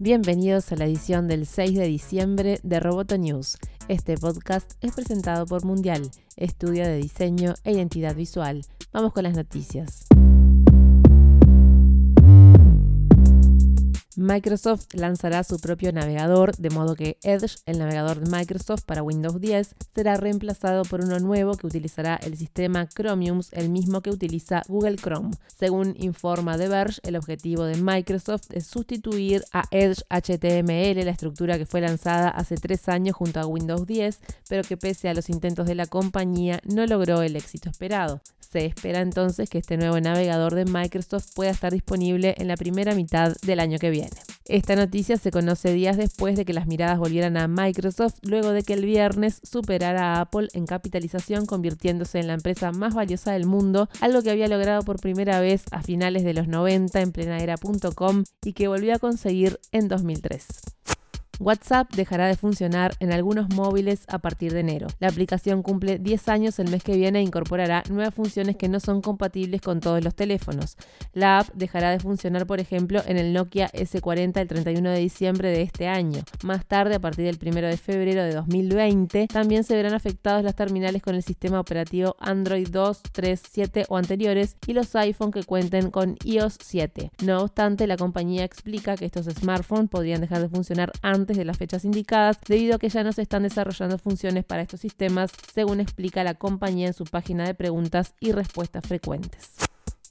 Bienvenidos a la edición del 6 de diciembre de Roboto News. Este podcast es presentado por Mundial, estudio de diseño e identidad visual. Vamos con las noticias. Microsoft lanzará su propio navegador, de modo que Edge, el navegador de Microsoft para Windows 10, será reemplazado por uno nuevo que utilizará el sistema Chromium, el mismo que utiliza Google Chrome. Según informa The Verge, el objetivo de Microsoft es sustituir a Edge HTML, la estructura que fue lanzada hace tres años junto a Windows 10, pero que pese a los intentos de la compañía no logró el éxito esperado. Se espera entonces que este nuevo navegador de Microsoft pueda estar disponible en la primera mitad del año que viene. Esta noticia se conoce días después de que las miradas volvieran a Microsoft luego de que el viernes superara a Apple en capitalización convirtiéndose en la empresa más valiosa del mundo, algo que había logrado por primera vez a finales de los 90 en plena era.com y que volvió a conseguir en 2003. WhatsApp dejará de funcionar en algunos móviles a partir de enero. La aplicación cumple 10 años el mes que viene e incorporará nuevas funciones que no son compatibles con todos los teléfonos. La app dejará de funcionar, por ejemplo, en el Nokia S40 el 31 de diciembre de este año. Más tarde, a partir del 1 de febrero de 2020, también se verán afectados las terminales con el sistema operativo Android 2, 3, 7 o anteriores y los iPhone que cuenten con iOS 7. No obstante, la compañía explica que estos smartphones podrían dejar de funcionar antes de las fechas indicadas, debido a que ya no se están desarrollando funciones para estos sistemas, según explica la compañía en su página de preguntas y respuestas frecuentes.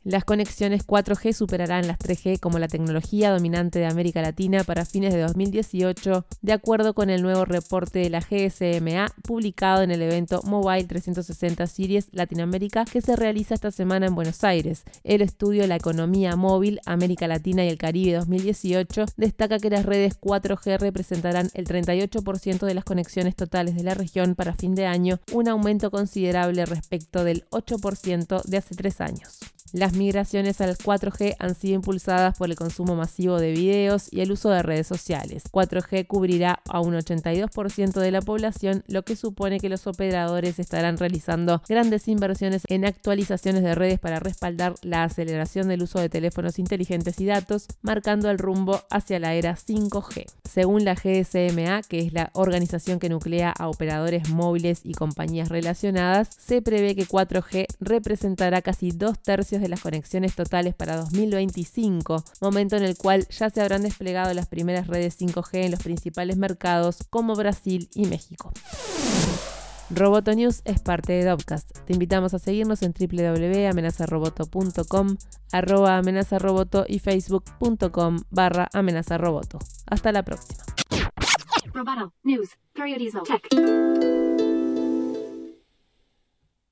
Las conexiones 4G superarán las 3G como la tecnología dominante de América Latina para fines de 2018, de acuerdo con el nuevo reporte de la GSMA publicado en el evento Mobile 360 Series Latinoamérica que se realiza esta semana en Buenos Aires. El estudio La economía móvil, América Latina y el Caribe 2018 destaca que las redes 4G representarán el 38% de las conexiones totales de la región para fin de año, un aumento considerable respecto del 8% de hace tres años. Las migraciones al 4G han sido impulsadas por el consumo masivo de videos y el uso de redes sociales. 4G cubrirá a un 82% de la población, lo que supone que los operadores estarán realizando grandes inversiones en actualizaciones de redes para respaldar la aceleración del uso de teléfonos inteligentes y datos, marcando el rumbo hacia la era 5G. Según la GSMA, que es la organización que nuclea a operadores móviles y compañías relacionadas, se prevé que 4G representará casi dos tercios de las conexiones totales para 2025, momento en el cual ya se habrán desplegado las primeras redes 5G en los principales mercados como Brasil y México. Roboto News es parte de Dopcast. Te invitamos a seguirnos en www.amenazaroboto.com, arroba amenazaroboto y facebook.com barra amenazaroboto. Hasta la próxima.